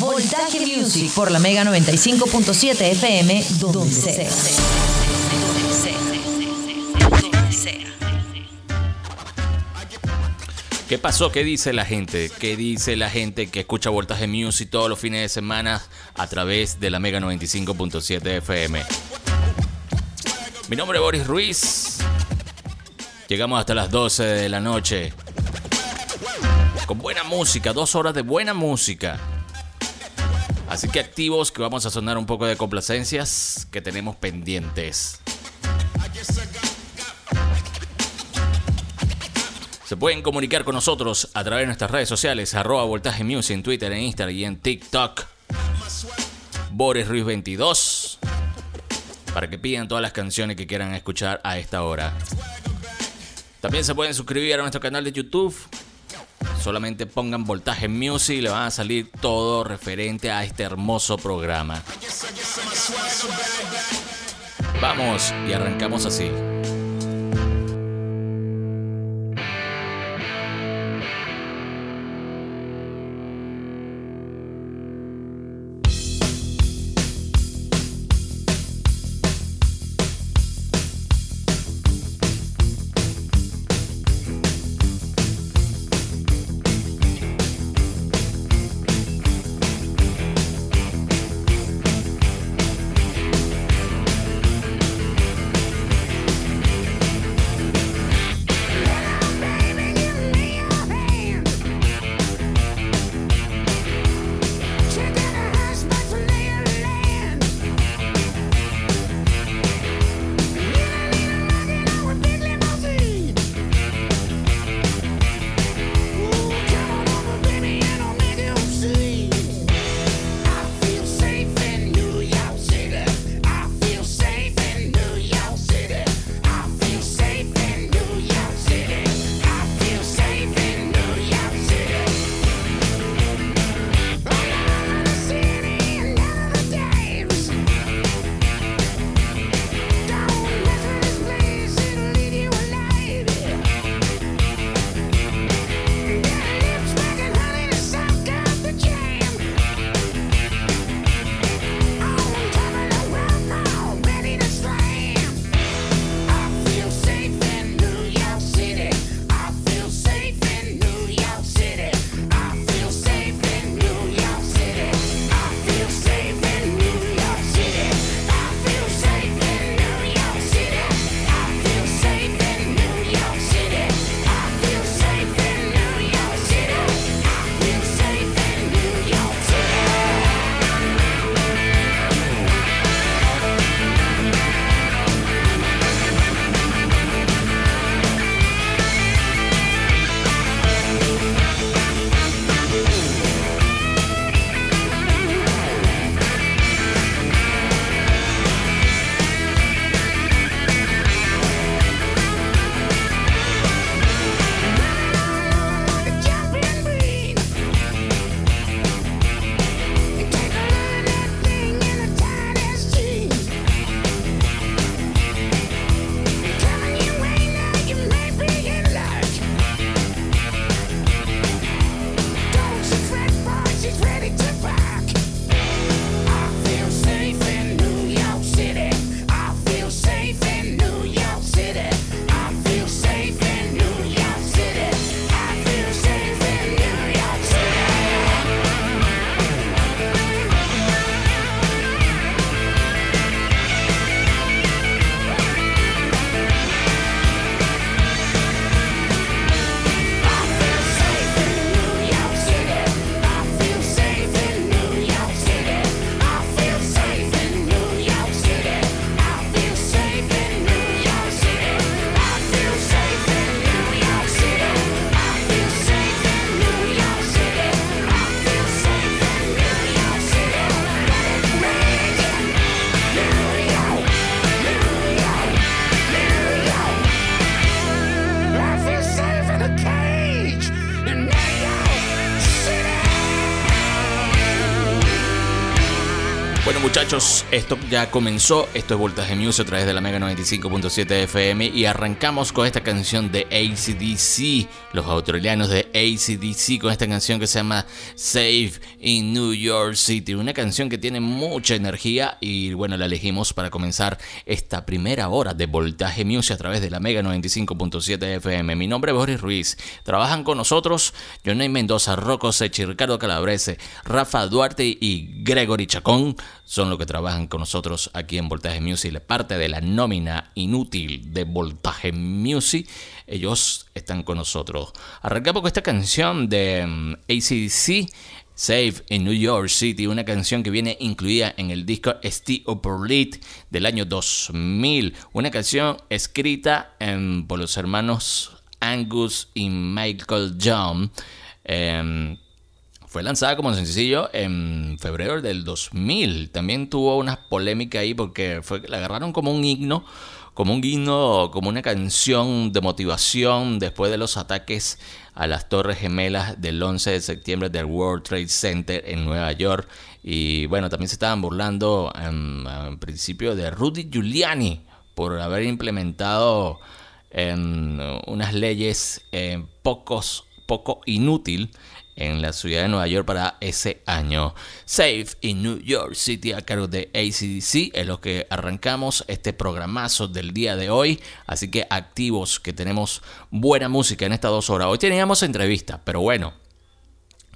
Voltaje Music por la Mega 95.7 FM, donde sea. ¿Qué pasó? ¿Qué dice la gente? ¿Qué dice la gente que escucha Voltaje Music todos los fines de semana a través de la Mega 95.7 FM? Mi nombre es Boris Ruiz. Llegamos hasta las 12 de la noche. Con buena música, dos horas de buena música. Así que activos que vamos a sonar un poco de complacencias que tenemos pendientes. Se pueden comunicar con nosotros a través de nuestras redes sociales, arroba voltaje music en Twitter, en Instagram y en TikTok. Boris Ruiz 22. Para que pidan todas las canciones que quieran escuchar a esta hora. También se pueden suscribir a nuestro canal de YouTube. Solamente pongan voltaje music y le van a salir todo referente a este hermoso programa. Vamos y arrancamos así. Esto ya comenzó, esto es Voltaje Music a través de la Mega 95.7 FM y arrancamos con esta canción de ACDC, los australianos de ACDC con esta canción que se llama Save in New York City, una canción que tiene mucha energía y bueno, la elegimos para comenzar esta primera hora de Voltaje Music a través de la Mega 95.7 FM. Mi nombre es Boris Ruiz, trabajan con nosotros Johnny Mendoza, Rocco Sechi, Ricardo Calabrese, Rafa Duarte y Gregory Chacón. Son los que trabajan con nosotros aquí en Voltaje Music, parte de la nómina inútil de Voltaje Music. Ellos están con nosotros. Arrancamos con esta canción de mm, ACDC. Save in New York City, una canción que viene incluida en el disco Steve Upper del año 2000, una canción escrita por los hermanos Angus y Michael John. Fue lanzada como sencillo en febrero del 2000. También tuvo una polémica ahí porque fue, la agarraron como un himno, como un himno, como una canción de motivación después de los ataques a las Torres Gemelas del 11 de septiembre del World Trade Center en Nueva York. Y bueno, también se estaban burlando en, principio de Rudy Giuliani por haber implementado en unas leyes eh, pocos, poco inútil en la ciudad de Nueva York para ese año. Safe in New York City a cargo de ACDC es lo que arrancamos este programazo del día de hoy. Así que activos que tenemos buena música en estas dos horas. Hoy teníamos entrevista, pero bueno,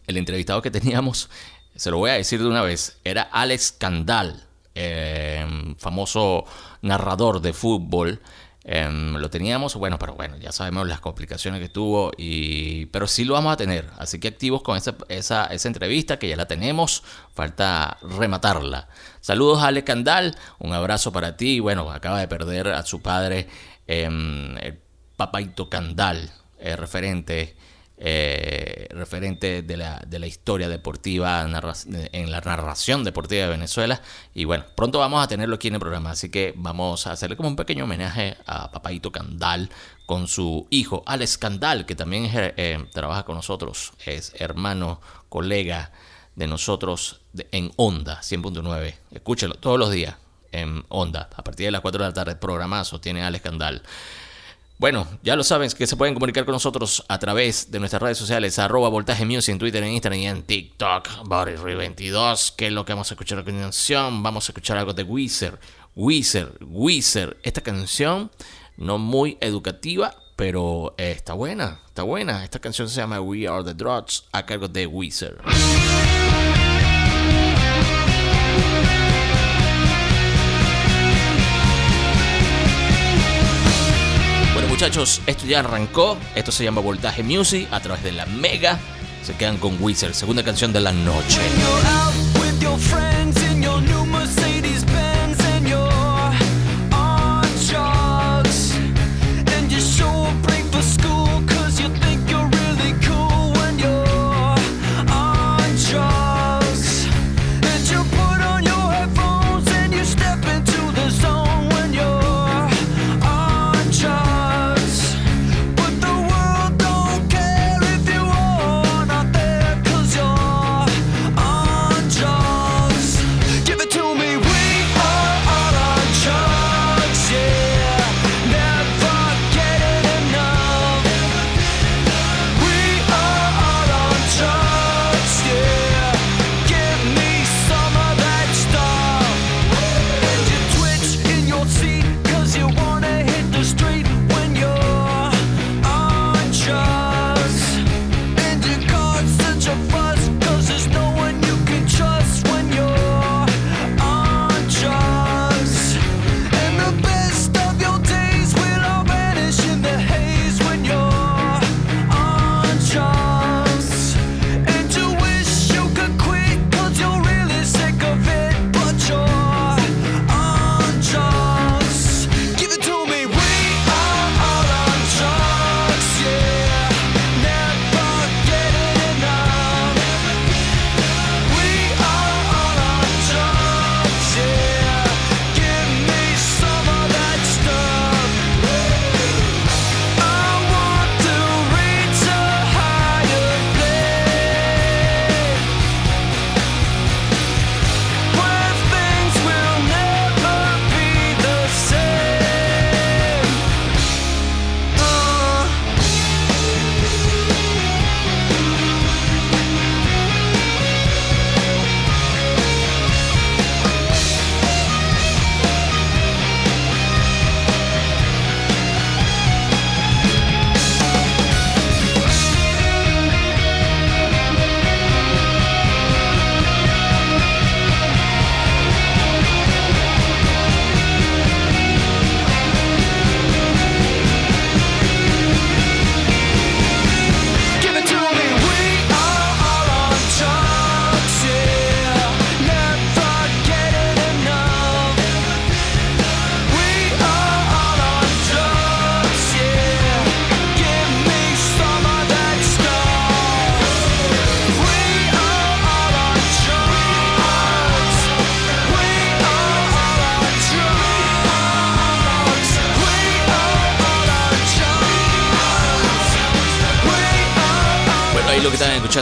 el entrevistado que teníamos, se lo voy a decir de una vez, era Alex Candal, eh, famoso narrador de fútbol. Em, lo teníamos, bueno, pero bueno, ya sabemos las complicaciones que tuvo, y, pero sí lo vamos a tener. Así que activos con esa, esa, esa entrevista que ya la tenemos, falta rematarla. Saludos a Ale Candal, un abrazo para ti. Bueno, acaba de perder a su padre, em, el papaito Candal, el referente eh, referente de la, de la, historia deportiva en la narración deportiva de Venezuela. Y bueno, pronto vamos a tenerlo aquí en el programa, así que vamos a hacerle como un pequeño homenaje a Papaito Candal con su hijo Alex Candal, que también eh, trabaja con nosotros, es hermano, colega de nosotros en Onda 100.9. Escúchelo todos los días en Onda, a partir de las 4 de la tarde, programazo tiene Alex Candal. Bueno, ya lo saben que se pueden comunicar con nosotros a través de nuestras redes sociales, arroba voltaje music en Twitter, en Instagram y en TikTok, BodyRe22, que es lo que vamos a escuchar a continuación. Vamos a escuchar algo de Weezer, Weezer, Weezer. Esta canción no muy educativa, pero eh, está buena, está buena. Esta canción se llama We Are the Drugs a cargo de Weezer. Muchachos, esto ya arrancó. Esto se llama Voltaje Music a través de la Mega. Se quedan con Wizard, segunda canción de la noche.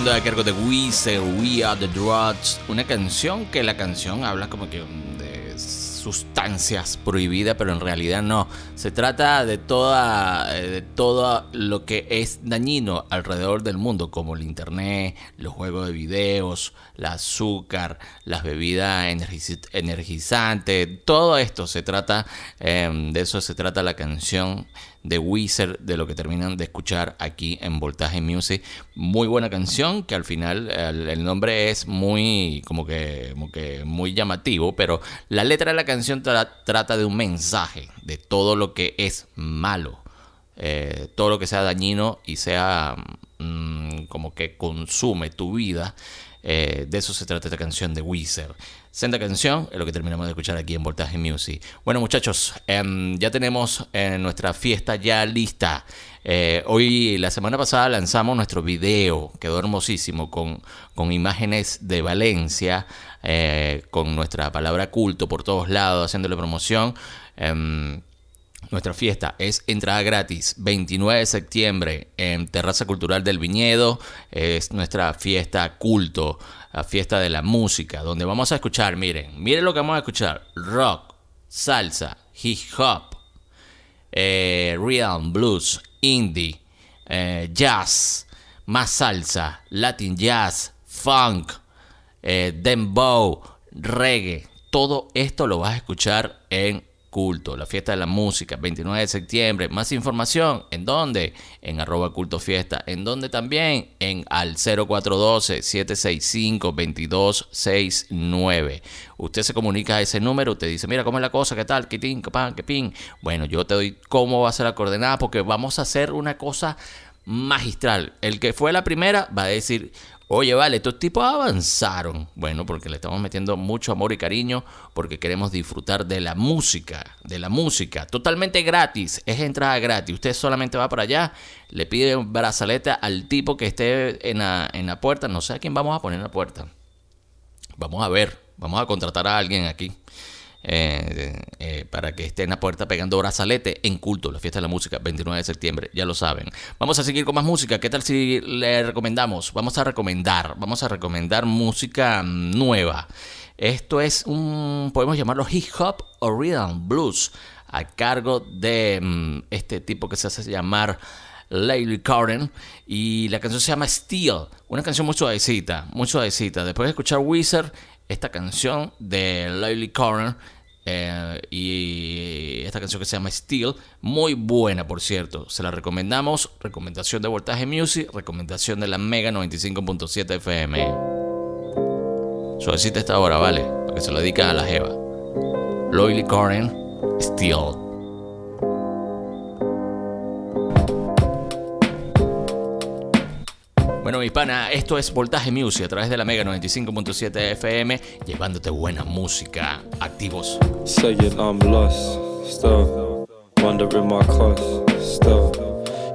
Escuchando a de Weezer, We Are The Drugs, una canción que la canción habla como que de sustancias prohibidas, pero en realidad no. Se trata de toda eh, de todo lo que es dañino alrededor del mundo, como el internet, los juegos de videos, el azúcar, las bebidas energizantes, todo esto se trata, em, de eso se trata la canción de Wizard, de lo que terminan de escuchar aquí en Voltaje Music. Muy buena canción, que al final el, nombre es muy, como que, muy llamativo, pero la letra de la canción trata de un mensaje, de todo lo que es malo. Eh, todo lo que sea dañino y sea mm, como que consume tu vida. Eh, de eso se trata esta canción de Wizard. Senda canción es lo que terminamos de escuchar aquí en Voltaje Music. Bueno, muchachos, em, ya tenemos eh, nuestra fiesta ya lista. Eh, hoy, la semana pasada, lanzamos nuestro video, quedó hermosísimo, con, con imágenes de Valencia, eh, con nuestra palabra culto por todos lados, haciéndole promoción. Em, nuestra fiesta es entrada gratis, 29 de septiembre en Terraza Cultural del Viñedo. Es nuestra fiesta culto la fiesta de la música, donde vamos a escuchar, miren, miren lo que vamos a escuchar, rock, salsa, hip hop, eh, rhythm, blues, indie, eh, jazz, más salsa, latin jazz, funk, eh, dembow, reggae, todo esto lo vas a escuchar en culto, la fiesta de la música, 29 de septiembre. Más información, ¿en dónde? En arroba culto fiesta. ¿En dónde también? En al 0412-765-2269. Usted se comunica a ese número, usted dice, mira, ¿cómo es la cosa? ¿Qué tal? ¿Qué tin? ¿Qué pan? ¿Qué pin? Bueno, yo te doy cómo va a ser la coordenada porque vamos a hacer una cosa magistral. El que fue la primera va a decir, Oye, vale, estos tipos avanzaron. Bueno, porque le estamos metiendo mucho amor y cariño, porque queremos disfrutar de la música, de la música, totalmente gratis, es entrada gratis. Usted solamente va para allá, le pide un brazalete al tipo que esté en la, en la puerta, no sé a quién vamos a poner en la puerta. Vamos a ver, vamos a contratar a alguien aquí. Eh, eh, para que esté en la puerta pegando brazalete en culto, la fiesta de la música, 29 de septiembre, ya lo saben. Vamos a seguir con más música. ¿Qué tal si le recomendamos? Vamos a recomendar, vamos a recomendar música nueva. Esto es un, podemos llamarlo hip hop o rhythm blues, a cargo de mm, este tipo que se hace llamar Laylee Karen y la canción se llama Steel, una canción muy suavecita, muy suavecita. Después de escuchar Wizard, esta canción de Lily Corner eh, y esta canción que se llama Steel, muy buena por cierto, se la recomendamos, recomendación de Voltaje Music, recomendación de la Mega 95.7 FM. Suavecita esta hora, ¿vale? Para que se lo dedica a la Jeva. Lily Corner, Steel. Bueno, mi pana, esto es Voltaje Music a través de la Mega 95.7 FM, llevándote buena música. Activos. Saying I'm lost, still wondering my cost, still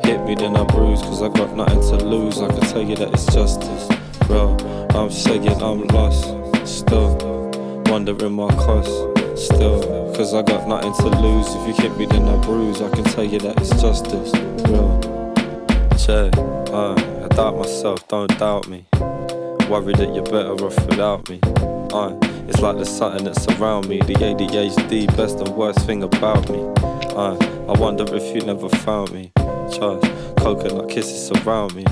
hit me then I bruise, cause I got nothing to lose. I can tell you that it's justice, bro. I'm saying I'm lost, still wondering my cost, still, cause I got nothing to lose. If you hit me then I bruise, I can tell you that it's justice, bro. Check, uh doubt myself, don't doubt me. Worry that you're better off without me. Uh, it's like there's something that's around me. The ADHD, best and worst thing about me. Uh, I wonder if you never found me. Charge, coconut kisses surround me.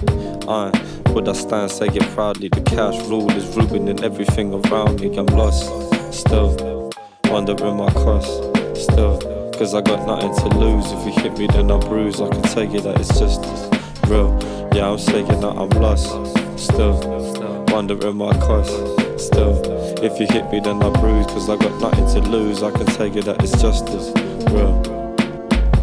Uh, would I stand, say it proudly? The cash rule is ruining everything around me. I'm lost, still, wondering my cost, still. Cause I got nothing to lose. If you hit me, then I bruise. I can tell you that it's just real. Yeah, I'm saying that I'm lost. Still, wondering my cost. Still, if you hit me, then I bruise. Cause I got nothing to lose. I can tell you that it's justice. Real.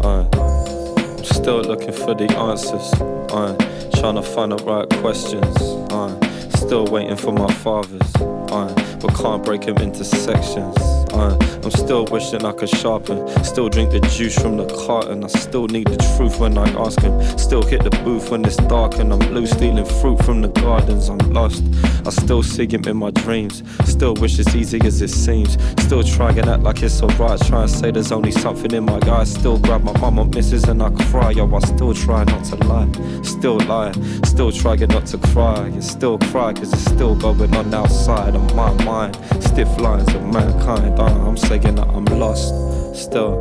I'm still looking for the answers. I'm trying to find the right questions. I'm still waiting for my fathers. I'm but can't break them into sections. I'm still wishing I could sharpen. Still drink the juice from the carton. I still need the truth when I ask him. Still hit the booth when it's dark and I'm blue stealing fruit from the gardens. I'm lost. I still see him in my dreams. Still wish it's easy as it seems. Still try and act like it's alright. Try and say there's only something in my eyes. Still grab my mama misses and I cry. Yo, I still try not to lie. Still lie. Still try not to cry. And still cry cause it's still going on outside of my mind. Stiff lines of mankind. Uh, I'm saying that I'm lost. Still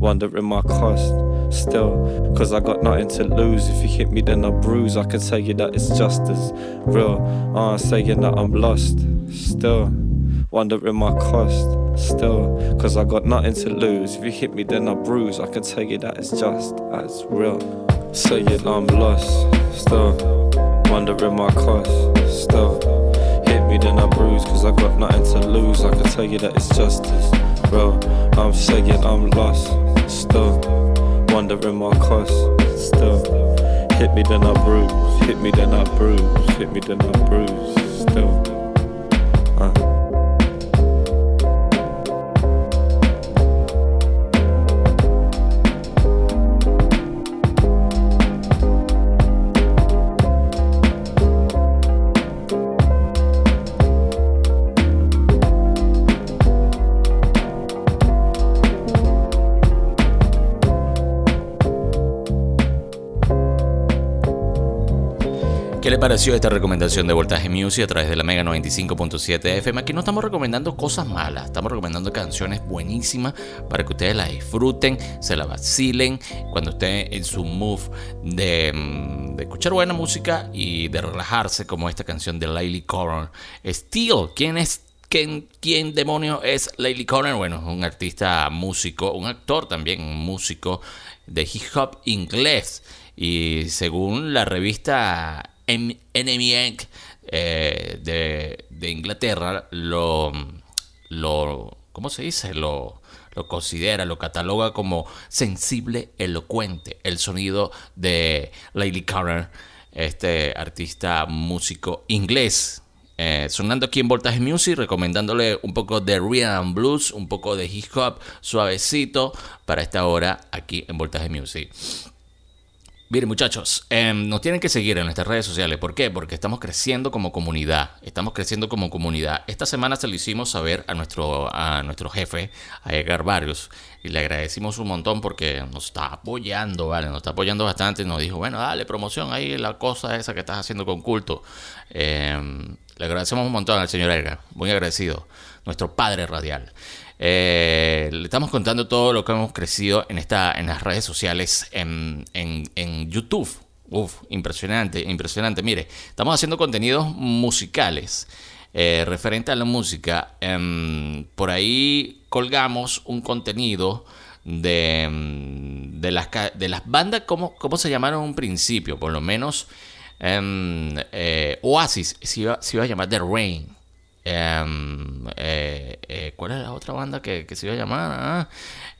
wondering my cost. Still, cause I got nothing to lose. If you hit me, then I bruise. I can tell you that it's just as real. Uh, saying that I'm lost. Still, wondering my cost. Still, cause I got nothing to lose. If you hit me, then I bruise. I can tell you that it's just as real. Saying I'm lost. Still, wondering my cost. Still, me, then I bruise. Cause I got nothing to lose. I can tell you that it's justice, bro. I'm saying I'm lost. Still, wondering my cost. Still, hit me, then I bruise. Hit me, then I bruise. Hit me, then I bruise. Still. Pareció esta recomendación de Voltaje Music a través de la Mega 95.7 FM? Aquí no estamos recomendando cosas malas, estamos recomendando canciones buenísimas para que ustedes las disfruten, se la vacilen cuando esté en su move de, mm, de escuchar buena música y de relajarse, como esta canción de Lily Corner. Steel, ¿quién es ¿Quién, ¿Quién, demonio es Lily Corner? Bueno, un artista músico, un actor también, un músico de hip hop inglés. Y según la revista Enemy eh, de, Inglaterra lo, lo, ¿cómo se dice? Lo, lo considera, lo cataloga como sensible, elocuente. El sonido de Lady Carter, este artista músico inglés. Eh, sonando aquí en Voltage Music, recomendándole un poco de rhythm blues, un poco de hip hop suavecito para esta hora aquí en Voltage Music. Miren muchachos, em, nos tienen que seguir en nuestras redes sociales. ¿Por qué? Porque estamos creciendo como comunidad. Estamos creciendo como comunidad. Esta semana se lo hicimos saber a nuestro, a nuestro jefe, a Edgar Barrios. Y le agradecimos un montón porque nos está apoyando, ¿vale? Nos está apoyando bastante. Nos dijo, bueno, dale promoción ahí, la cosa esa que estás haciendo con culto. Em, le agradecemos un montón al señor Edgar. Muy agradecido. Nuestro padre radial. Eh, le estamos contando todo lo que hemos crecido en, esta, en las redes sociales, en, en, YouTube. Uf, impresionante, impresionante. Mire, estamos haciendo contenidos musicales. Eh, referente a la música, em, por ahí colgamos un contenido de, em, de, las, de las bandas, ¿cómo, ¿cómo, se llamaron en un principio? Por lo menos em, eh, Oasis se iba, se iba, a llamar The Rain. Em, eh, eh, ¿Cuál es la otra banda que, se iba a llamar? Ah,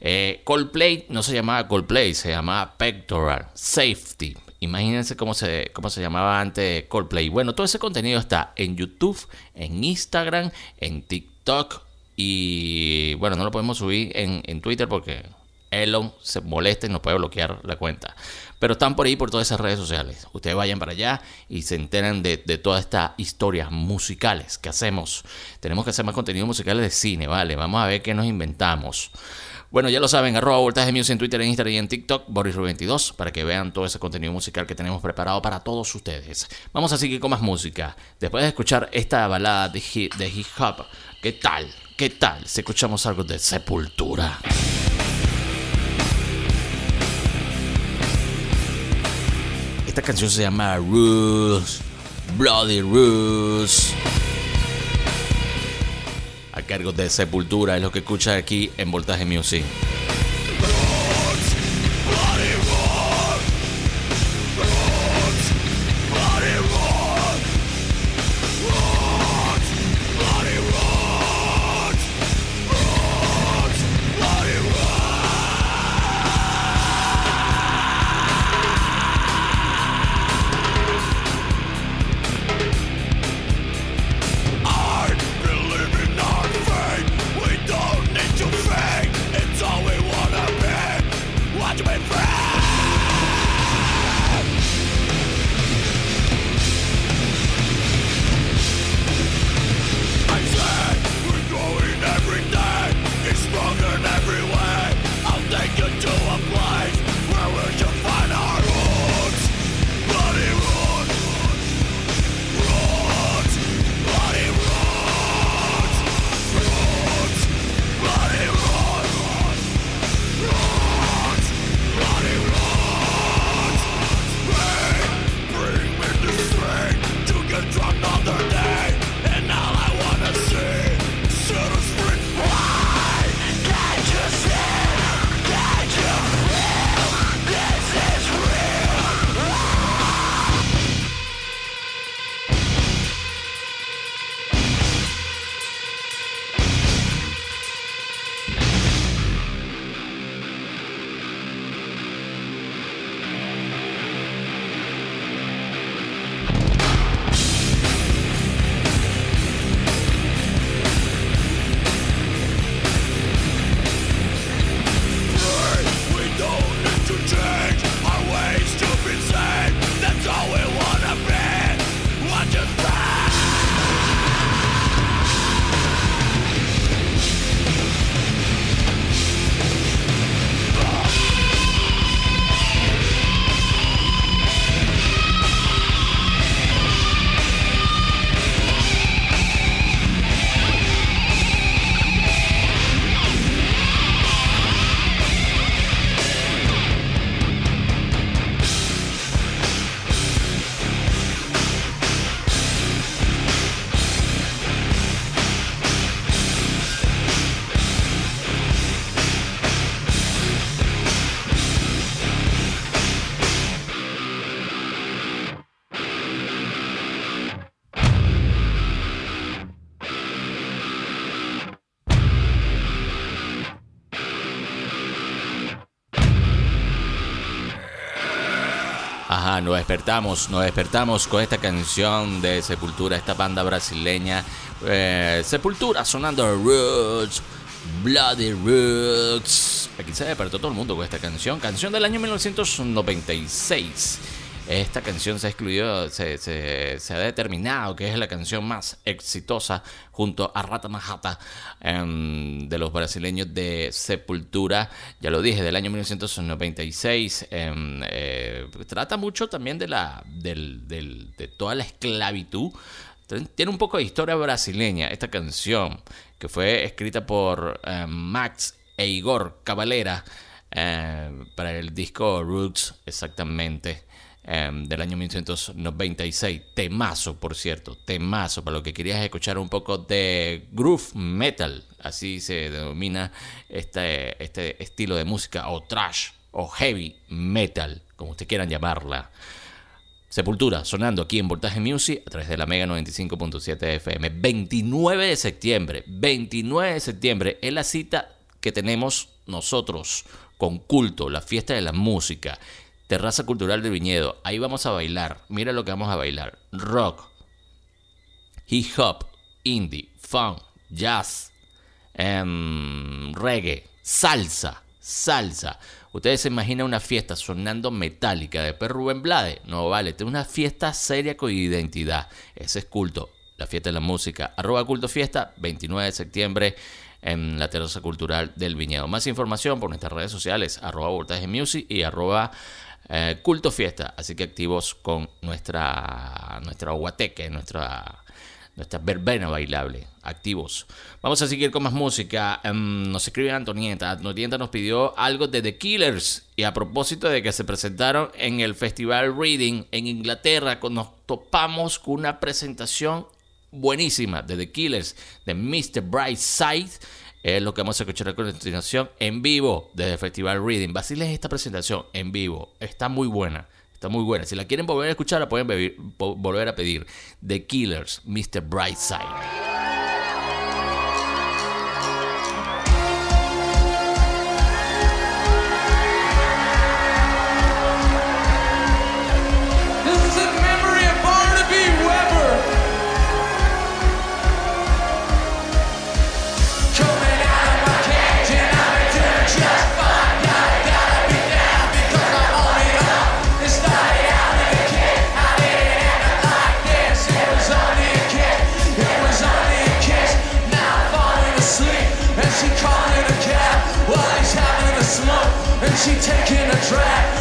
eh, Coldplay no se llamaba Coldplay, se llamaba Pectoral Safety. Imagínense cómo se, cómo se llamaba antes Coldplay. Bueno, todo ese contenido está en YouTube, en Instagram, en TikTok y bueno, no lo podemos subir en, en Twitter porque Elon se molesta y nos puede bloquear la cuenta. Pero están por ahí por todas esas redes sociales. Ustedes vayan para allá y se enteren de, todas estas historias musicales que hacemos. Tenemos que hacer más contenido musicales de cine, ¿vale? Vamos a ver qué nos inventamos. Bueno, ya lo saben, arroba voltaje music en Twitter, en Instagram y en TikTok, Boris22, para que vean todo ese contenido musical que tenemos preparado para todos ustedes. Vamos a seguir con más música. Después de escuchar esta balada de hip, de hip hop, ¿qué tal? ¿Qué tal si escuchamos algo de Sepultura? Esta canción se llama Rules, Bloody Rules. A cargo de Sepultura es lo que escucha aquí en Voltaje Music. Nos despertamos, nos despertamos con esta canción de Sepultura, esta banda brasileña. Eh, Sepultura sonando Roots, Bloody Roots. Aquí se despertó todo el mundo con esta canción, canción del año 1996. Esta canción se ha excluido, se, ha determinado que es la canción más exitosa junto a Rata Majata em, de los brasileños de Sepultura. Ya lo dije, del año 1996. Em, eh, trata mucho también de, toda la esclavitud. Tiene un poco de historia brasileña esta canción que fue escrita por em, Max e Igor Cavalera para el disco Roots, exactamente. Em, del año 1996. Temazo, por cierto, temazo, para lo que querías escuchar un poco de groove metal, así se denomina este, este estilo de música, o trash, o heavy metal, como ustedes quieran llamarla. Sepultura sonando aquí en Voltaje Music a través de la Mega 95.7 FM. 29 de septiembre, 29 de septiembre es la cita que tenemos nosotros con culto, la fiesta de la música. Terraza Cultural del Viñedo. Ahí vamos a bailar. Mira lo que vamos a bailar. Rock, hip hop, indie, funk, jazz, em, reggae, salsa, salsa. Ustedes se imaginan una fiesta sonando metálica de Per Rubén Blade. No vale, es una fiesta seria con identidad. Ese es culto. La fiesta de la música. Arroba culto fiesta, 29 de septiembre en la Terraza Cultural del Viñedo. Más información por nuestras redes sociales, arroba voltaje music y arroba eh, culto Fiesta, así que activos con nuestra, nuestra nuestra, nuestra verbena bailable, activos. Vamos a seguir con más música. Em, nos escribe Antonieta. Antonieta nos pidió algo de The Killers. Y a propósito de que se presentaron en el Festival Reading en Inglaterra, nos topamos con una presentación buenísima de The Killers, de Mr. Brightside es lo que vamos a escuchar a continuación en vivo desde Festival Reading. Basiles esta presentación en vivo. Está muy buena. Está muy buena. Si la quieren volver a escuchar, la pueden volver a pedir. The Killers, Mr. Brightside. She taking a drag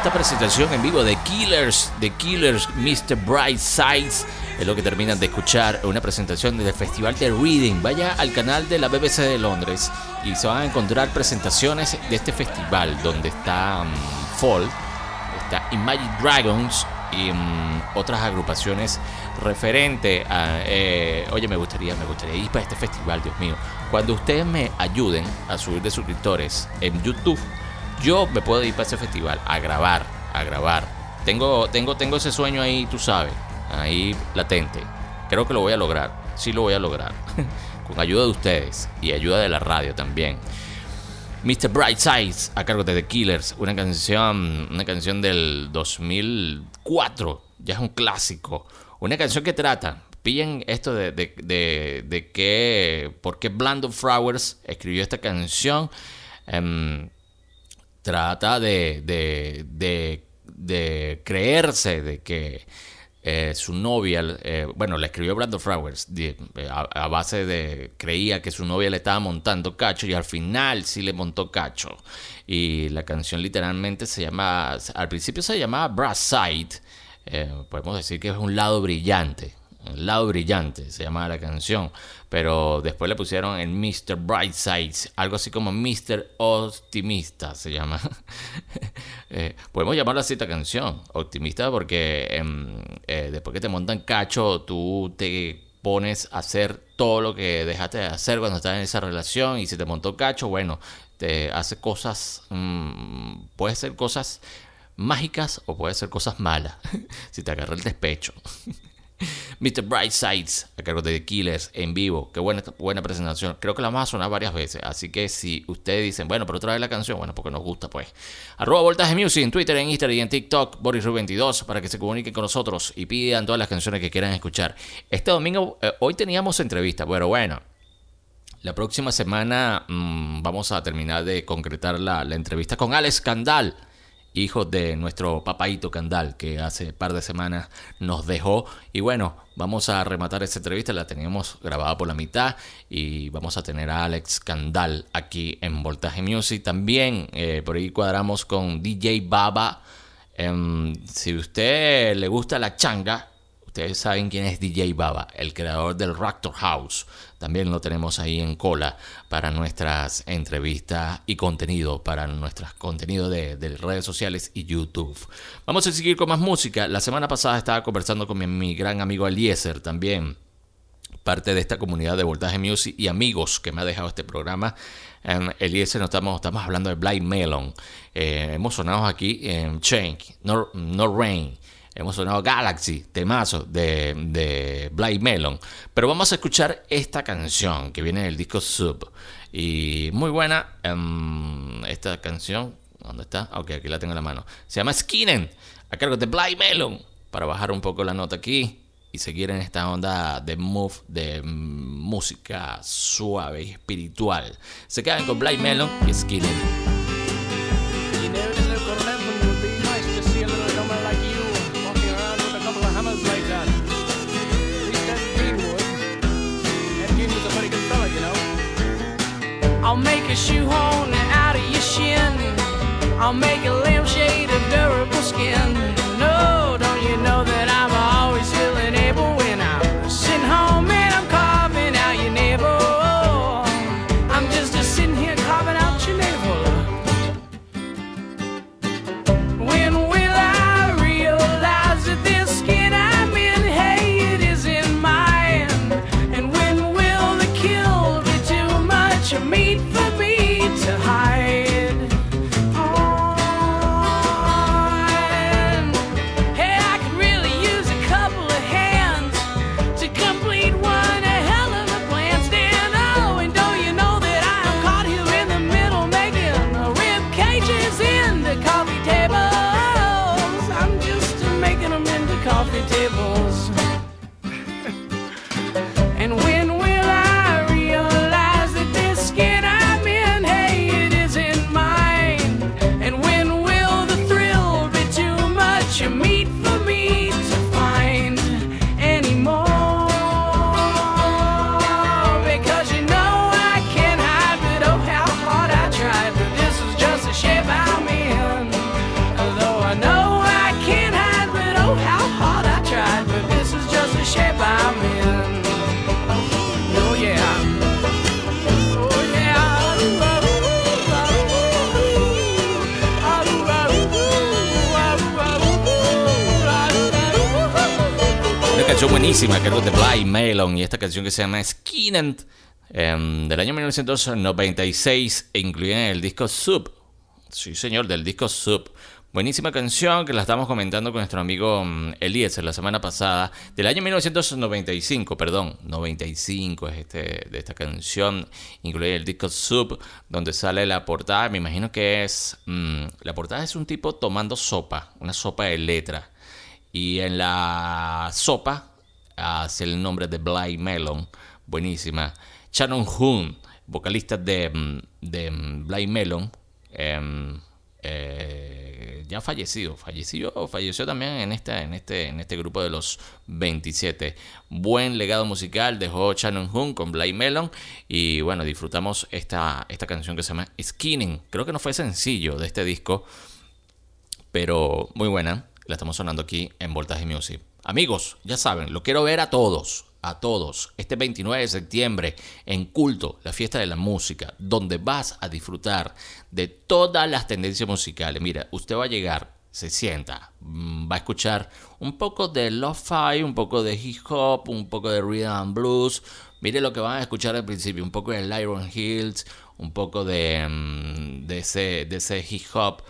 esta presentación en vivo de Killers, de Killers, Mr. Bright Sides. Es lo que terminan de escuchar, una presentación del Festival de Reading. Vaya al canal de la BBC de Londres y se van a encontrar presentaciones de este festival donde está um, Fall, está Imagine Dragons y um, otras agrupaciones referente a... Eh, oye, me gustaría, me gustaría ir para este festival, Dios mío. Cuando ustedes me ayuden a subir de suscriptores en YouTube, yo me puedo ir para ese festival a grabar, a grabar. Tengo, tengo, tengo ese sueño ahí, tú sabes, ahí latente. Creo que lo voy a lograr, sí lo voy a lograr. Con ayuda de ustedes y ayuda de la radio también. Mr. Brightside a cargo de The Killers, una canción, una canción del 2004, ya es un clásico. Una canción que trata, pillen esto de, de, de, que, por qué Blandon Flowers escribió esta canción. Em, trata de, de, creerse de que eh, su novia, eh, bueno, le escribió Brandon Flowers eh, a, base de, creía que su novia le estaba montando cacho y al final sí le montó cacho. Y la canción literalmente se llama, al principio se llamaba Brass Side podemos decir que es un lado brillante. Lado brillante se llama la canción. Pero después le pusieron el Mr. Brightside, algo así como Mr. Optimista se llama. Eh, podemos llamarlo así esta canción, optimista, porque em, eh, después que te montan cacho, tú te pones a hacer todo lo que dejaste de hacer cuando estás en esa relación y si te montó cacho, bueno, te hace cosas, mm, puede ser cosas mágicas o puede ser cosas malas, si te agarra el despecho. Mr. Brightsides, a cargo de Killers en vivo. Qué buena, buena presentación. Creo que la vamos a sonar varias veces. Así que si ustedes dicen, bueno, pero otra vez la canción, bueno, porque nos gusta, pues. Arroba Voltaje Music en Twitter, en Instagram y en TikTok, BorisRu22, para que se comuniquen con nosotros y pidan todas las canciones que quieran escuchar. Este domingo, eh, hoy teníamos entrevista, pero bueno. La próxima semana mm, vamos a terminar de concretar la, la entrevista con Alex Candal hijo de nuestro papaito Candal, que hace par de semanas nos dejó. Y bueno, vamos a rematar esta entrevista, la teníamos grabada por la mitad y vamos a tener a Alex Candal aquí en Voltaje Music. También eh, por ahí cuadramos con DJ Baba. Em, si usted le gusta la changa, ustedes saben quién es DJ Baba, el creador del Raptor House. También lo tenemos ahí en cola para nuestras entrevistas y contenido, para nuestros contenidos de, redes sociales y YouTube. Vamos a seguir con más música. La semana pasada estaba conversando con mi, gran amigo Eliezer también parte de esta comunidad de Voltaje Music y amigos que me ha dejado este programa. Eliezer, no estamos, estamos hablando de Blind Melon. Eh, hemos sonado aquí en Change, no, no Rain. Hemos sonado Galaxy, temazo de, de Blind Melon. Pero vamos a escuchar esta canción que viene del disco Sub. Y muy buena. Em, esta canción, ¿dónde está? Ok, aquí la tengo en la mano. Se llama Skinnen, a cargo de Blind Melon. Para bajar un poco la nota aquí y seguir en esta onda de move, de música suave y espiritual. Se quedan con Blind Melon y Skinnen. A shoehorn out of your shin. I'll make a lampshade of durable skin. Canción buenísima, creo de Bly Melon y esta canción que se llama Skin em, del año 1996 e incluida en el disco Sub. Sí, señor, del disco Sub. Buenísima canción que la estamos comentando con nuestro amigo mm, Eliezer la semana pasada, del año 1995, perdón, 95 es este, de esta canción, incluye el disco Sub, donde sale la portada, me imagino que es, mm, la portada es un tipo tomando sopa, una sopa de letra, y en la sopa hace el nombre de Bly Melon, buenísima, Shannon Hoon, vocalista de, mm, de Bly Melon, em, eh, ya fallecido, falleció, falleció también en este, en, este, en este grupo de los 27. Buen legado musical dejó Shannon Hoon con Bly Melon y bueno, disfrutamos esta, esta canción que se llama Skinning. Creo que no fue sencillo de este disco, pero muy buena. La estamos sonando aquí en Voltaje Music. Amigos, ya saben, lo quiero ver a todos a todos este 29 de septiembre en Culto, la fiesta de la música, donde vas a disfrutar de todas las tendencias musicales. Mira, usted va a llegar, se sienta, mm, va a escuchar un poco de lo-fi, un poco de hip hop, un poco de rhythm blues. Mire lo que van a escuchar al principio, un poco de Iron Hills, un poco de, mm, ese, de ese hip hop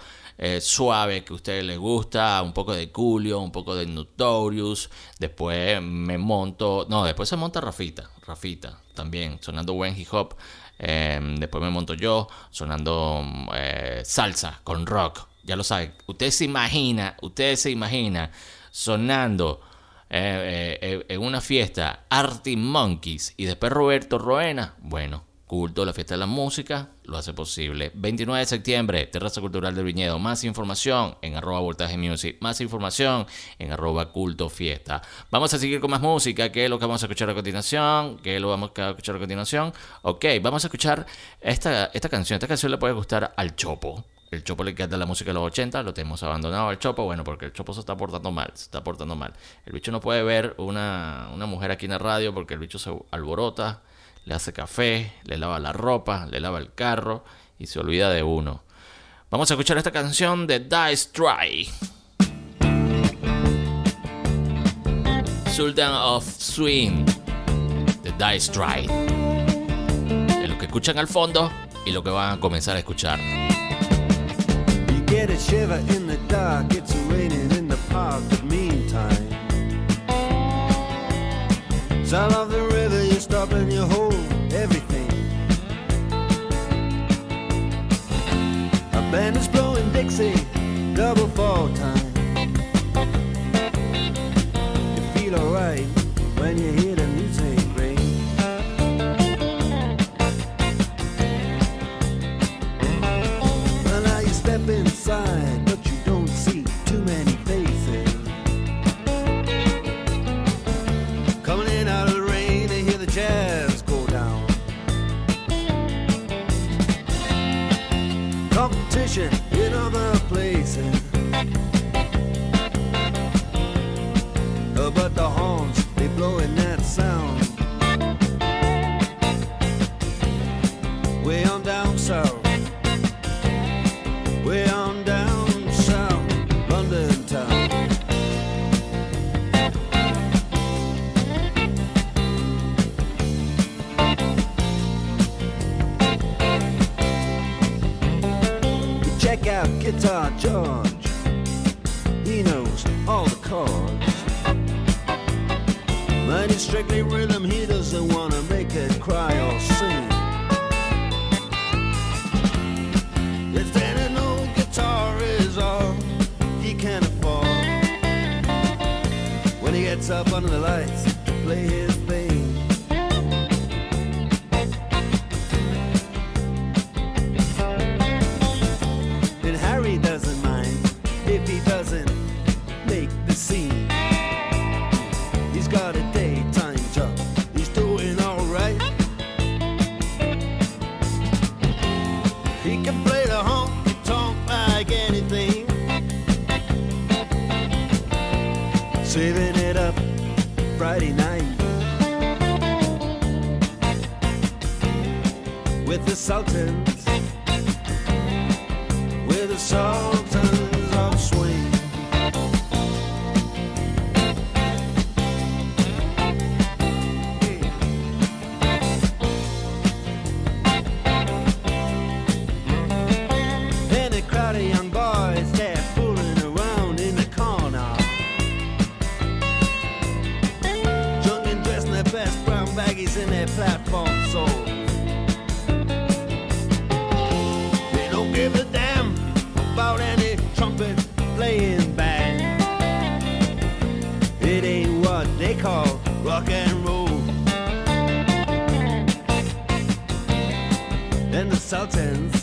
eh, suave que a ustedes les gusta, un poco de Julio, un poco de Notorious, después me monto, no, después se monta Rafita, Rafita también, sonando buen hip hop, em, después me monto yo, sonando eh, salsa con rock, ya lo saben, usted se imagina, usted se imagina sonando eh, en una fiesta Artie Monkeys y después Roberto Roena, bueno, Culto, la fiesta de la música, lo hace posible. 29 de septiembre, Terraza Cultural del Viñedo. Más información en arroba voltaje music. Más información en arroba culto fiesta. Vamos a seguir con más música. ¿Qué es lo que vamos a escuchar a continuación? ¿Qué es lo que vamos a escuchar a continuación? Ok, vamos a escuchar esta, esta canción. Esta canción le puede gustar al Chopo. El Chopo le encanta la música de los 80, lo tenemos abandonado al Chopo, bueno, porque el Chopo se está portando mal, se está portando mal. El bicho no puede ver una, una mujer aquí en la radio porque el bicho se alborota le hace café, le lava la ropa, le lava el carro y se olvida de uno. Vamos a escuchar esta canción de Dice Try. Sultan of Swing de Dice Try. Es lo que escuchan al fondo y lo que van a comenzar a escuchar. Band is blowing Dixie, double fall time. You feel alright when you hear the music ring. Well, now you step inside, vision John. what they call rock and roll. And the Sultans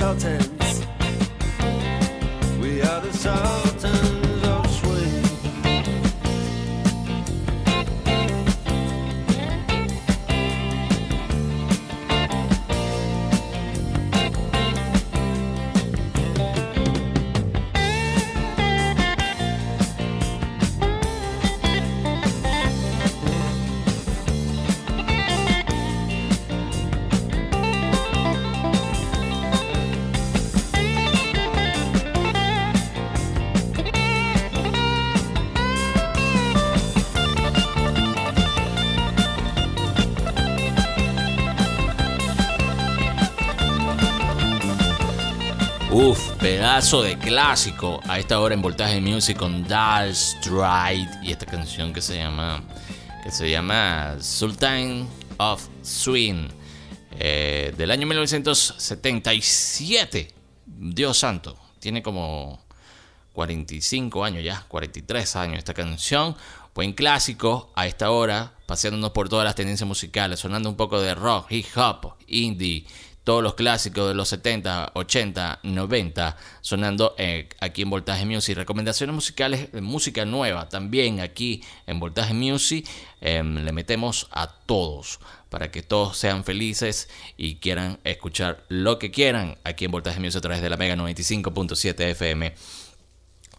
We pedazo de clásico a esta hora en Voltaje Music con Dark Stride y esta canción que se llama que se llama Sultan of Swing eh, del año 1977. Dios santo, tiene como 45 años ya, 43 años esta canción. Buen clásico a esta hora, paseándonos por todas las tendencias musicales, sonando un poco de rock, hip hop, indie, todos los clásicos de los 70, 80, 90, sonando eh, aquí en Voltaje Music. Recomendaciones musicales, eh, música nueva también aquí en Voltaje Music. Eh, le metemos a todos para que todos sean felices y quieran escuchar lo que quieran aquí en Voltaje Music a través de la Mega 95.7 FM.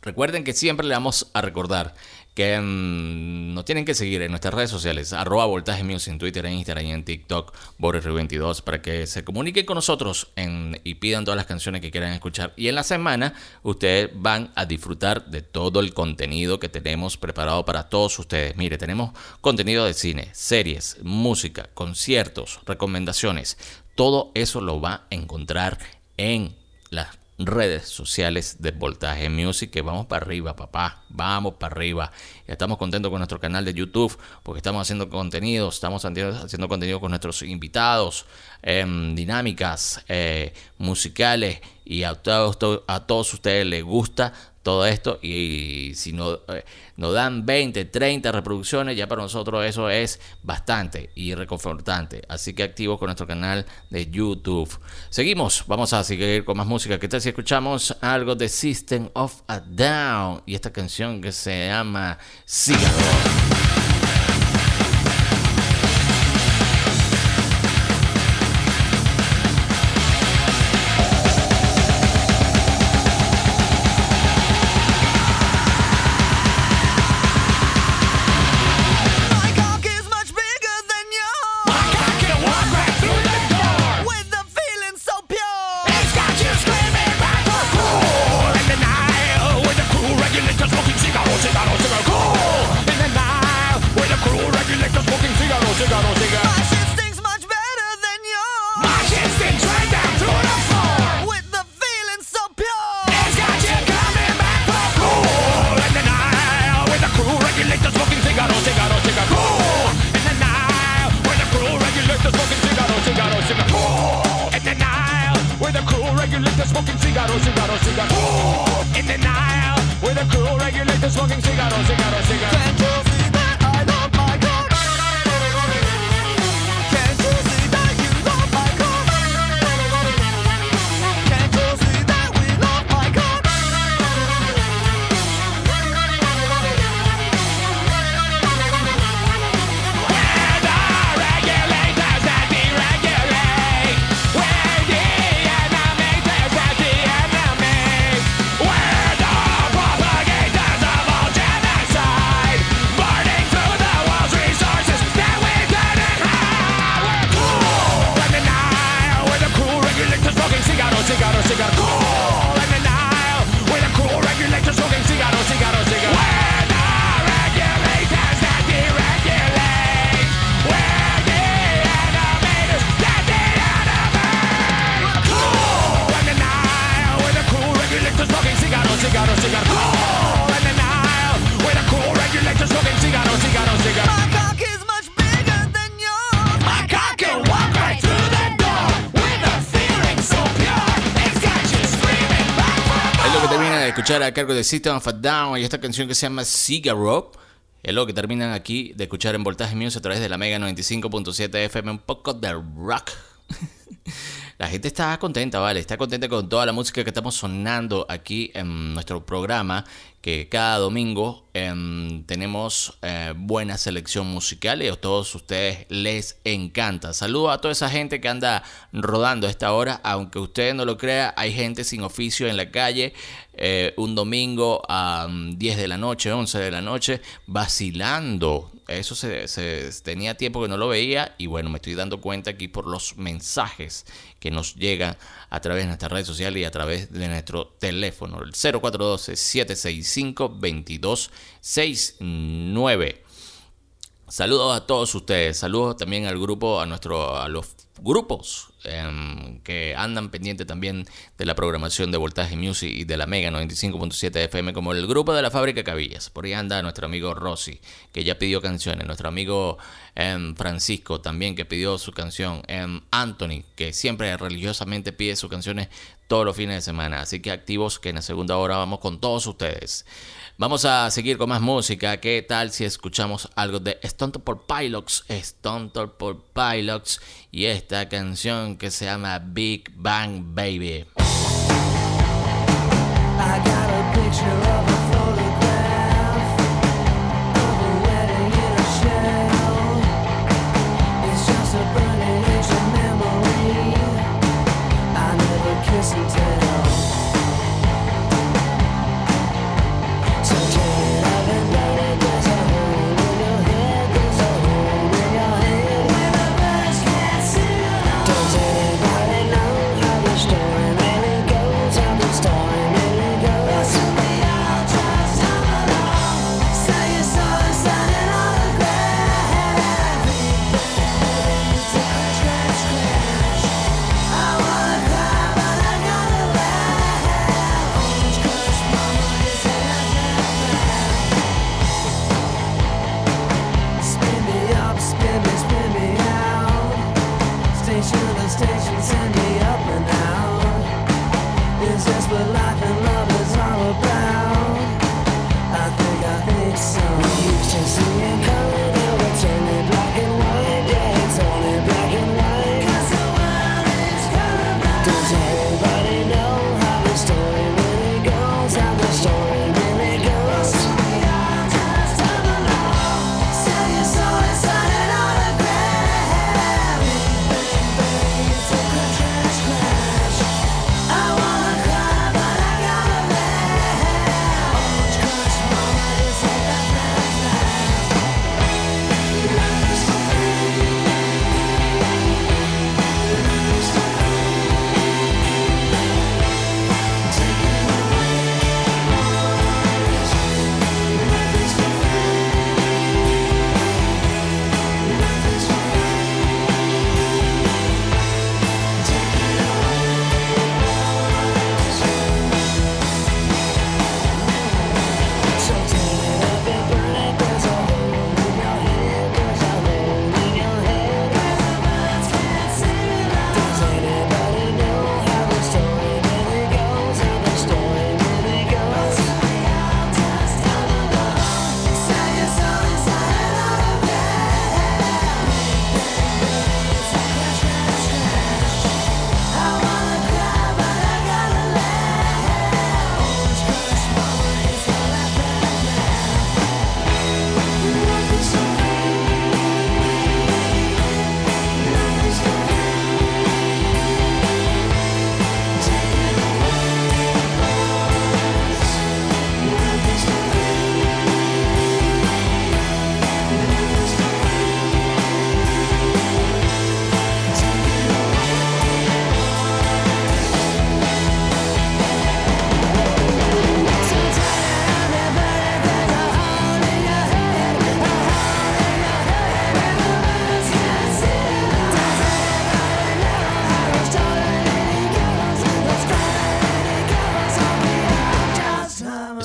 Recuerden que siempre le vamos a recordar que mm, nos tienen que seguir en nuestras redes sociales, arroba voltaje en Twitter, en Instagram y en TikTok, Boris22, para que se comuniquen con nosotros y pidan todas las canciones que quieran escuchar. Y en la semana ustedes van a disfrutar de todo el contenido que tenemos preparado para todos ustedes. Mire, tenemos contenido de cine, series, música, conciertos, recomendaciones. Todo eso lo va a encontrar en las redes sociales de Voltaje Music, que vamos para arriba, papá, vamos para arriba. Estamos contentos con nuestro canal de YouTube, porque estamos haciendo contenido, estamos haciendo contenido con nuestros invitados, em, dinámicas eh, musicales, y a todos, a todos ustedes les gusta todo esto y si no, eh, nos dan 20, 30 reproducciones, ya para nosotros eso es bastante y reconfortante. Así que activos con nuestro canal de YouTube. Seguimos, vamos a seguir con más música. ¿Qué tal si escuchamos algo de System of a Down y esta canción que se llama? Escuchar a cargo de System of a Down y esta canción que se llama Cigarro. Es lo que terminan aquí de escuchar en Voltaje Music a través de la Mega 95.7 FM. Un poco de rock. La gente está contenta, ¿vale? Está contenta con toda la música que estamos sonando aquí en nuestro programa. Que cada domingo em, tenemos eh, buena selección musical y a todos ustedes les encanta. Saludo a toda esa gente que anda rodando a esta hora. Aunque usted no lo crea, hay gente sin oficio en la calle. eh, un domingo a mm, 10 de la noche, 11 de la noche, vacilando. Eso se, se- tenía tiempo que no lo veía y bueno, me estoy dando cuenta aquí por los mensajes que nos llegan a través de nuestras redes sociales y a través de nuestro teléfono, el 0412-765-2269. Saludos a todos ustedes, saludos también al grupo, a nuestro, a los grupos em, que andan pendientes también de la programación de Voltaje Music y de la Mega 95.7 FM, como el grupo de la Fábrica Cabillas. Por ahí anda nuestro amigo Rossi, que ya pidió canciones, nuestro amigo em, Francisco también, que pidió su canción, em, Anthony, que siempre religiosamente pide sus canciones todos los fines de semana. Así que activos que en la segunda hora vamos con todos ustedes. Vamos a seguir con más música. ¿Qué tal si escuchamos algo de Stone por Pilots? Stone por Pilots y esta canción que se llama Big Bang Baby.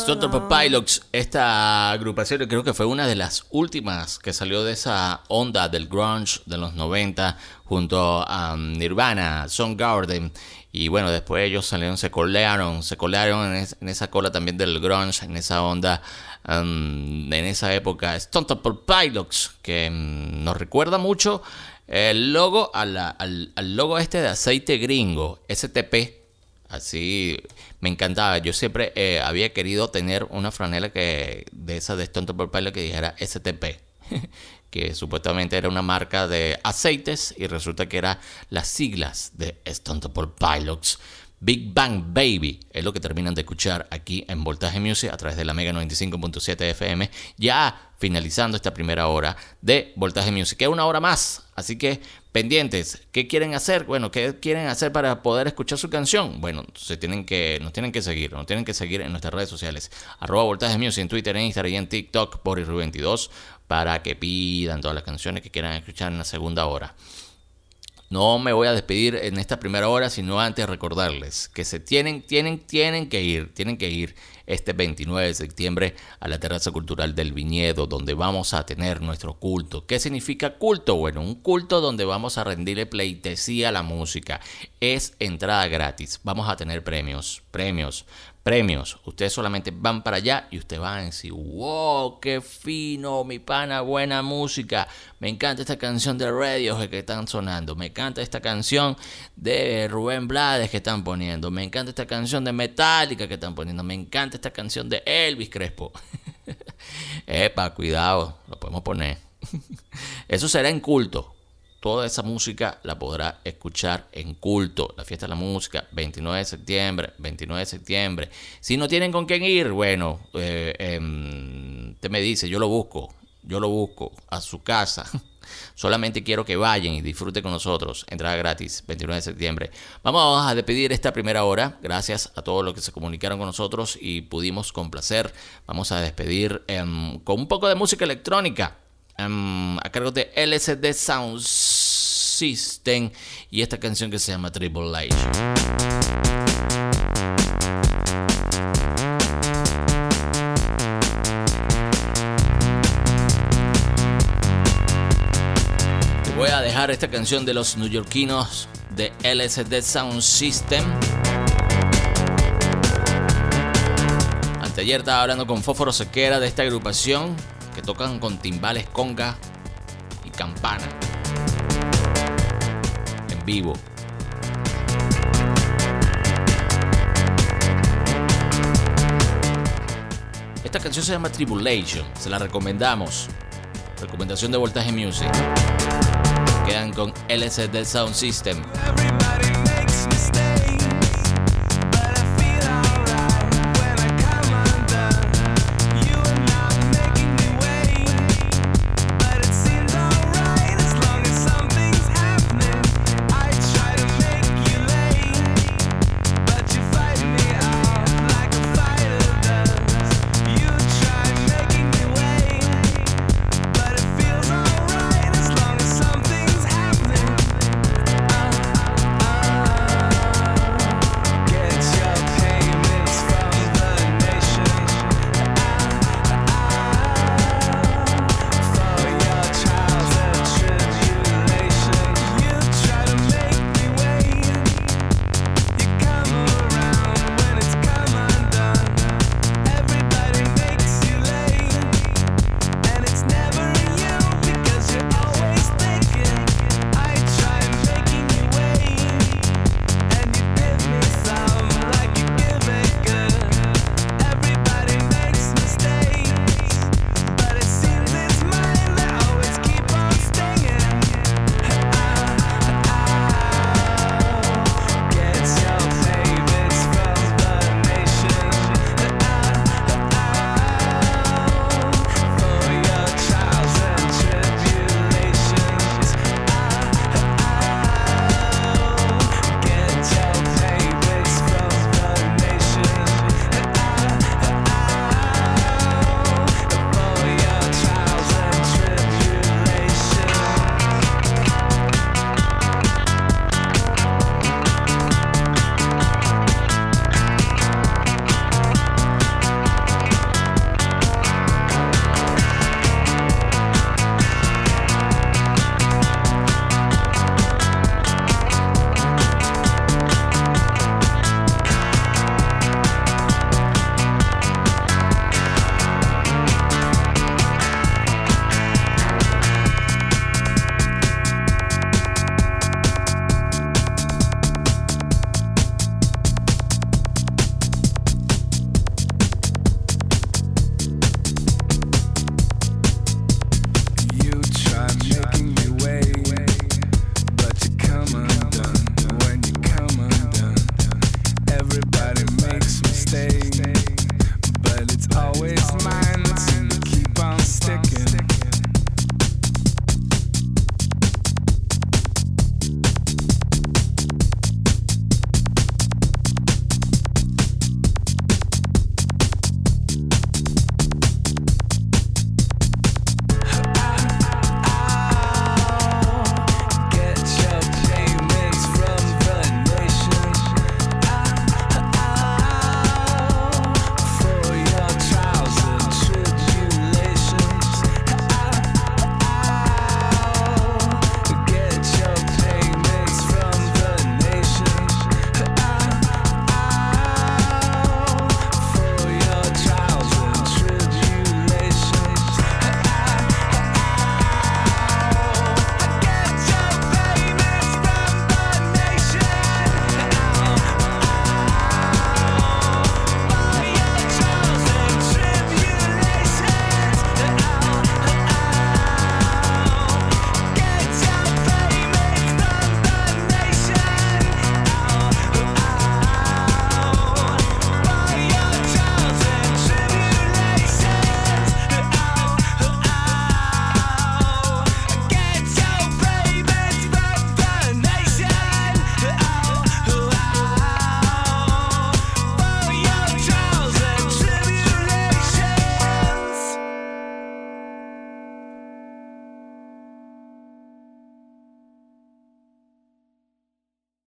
Stone Pilots, esta agrupación creo que fue una de las últimas que salió de esa onda del grunge de los 90 junto a um, Nirvana, Soundgarden y bueno, después ellos salieron, se colearon, se colearon en, es- en esa cola también del grunge, en esa onda, um, en esa época. Stone Temple Pilots, que mm, nos recuerda mucho el logo al, al logo este de aceite gringo, STP. Así me encantaba. Yo siempre eh, había querido tener una franela que de esa de Stone Temple Pilots que dijera STP. que supuestamente era una marca de aceites y resulta que era las siglas de Stone Pilots. Big Bang Baby es lo que terminan de escuchar aquí en Voltaje Music a través de la Mega 95.7 FM. Ya finalizando esta primera hora de Voltaje Music, es una hora más. Así que pendientes, ¿qué quieren hacer? Bueno, ¿qué quieren hacer para poder escuchar su canción? Bueno, se tienen que, nos tienen que seguir, nos tienen que seguir en nuestras redes sociales. Arroba Voltaje Music en Twitter, en Instagram y en TikTok, Boris 22 para que pidan todas las canciones que quieran escuchar en la segunda hora. No me voy a despedir en esta primera hora, sino antes recordarles que se tienen, tienen, tienen que ir, tienen que ir este 29 de septiembre a la Terraza Cultural del Viñedo, donde vamos a tener nuestro culto. ¿Qué significa culto? Bueno, un culto donde vamos a rendirle pleitesía a la música. Es entrada gratis. Vamos a tener premios, premios, premios. Ustedes solamente van para allá y ustedes van a decir, wow, qué fino, mi pana, buena música. Me encanta esta canción de Radiohead que están sonando. Me encanta esta canción de Rubén Blades que están poniendo. Me encanta esta canción de Metallica que están poniendo. Me encanta esta canción de Elvis Crespo. Epa, cuidado, lo podemos poner. Eso será en culto. Toda esa música la podrá escuchar en culto. La fiesta de la música, 29 de septiembre, 29 de septiembre. Si no tienen con quién ir, bueno, eh, em, usted me dice, yo lo busco, yo lo busco a su casa. Solamente quiero que vayan y disfruten con nosotros. Entrada gratis, 29 de septiembre. Vamos a despedir esta primera hora. Gracias a todos los que se comunicaron con nosotros y pudimos complacer. Vamos a despedir em, con un poco de música electrónica. Em, a cargo de LSD Sound System y esta canción que se llama Triple. Te voy a dejar esta canción de los neoyorquinos de LSD Sound System. Anteayer estaba hablando con Fósforo Sequera de esta agrupación que tocan con timbales, conga y campana. En vivo. Esta canción se llama Tribulation, se la recomendamos. Recomendación de Voltaje Music. Quedan con LSD Sound System.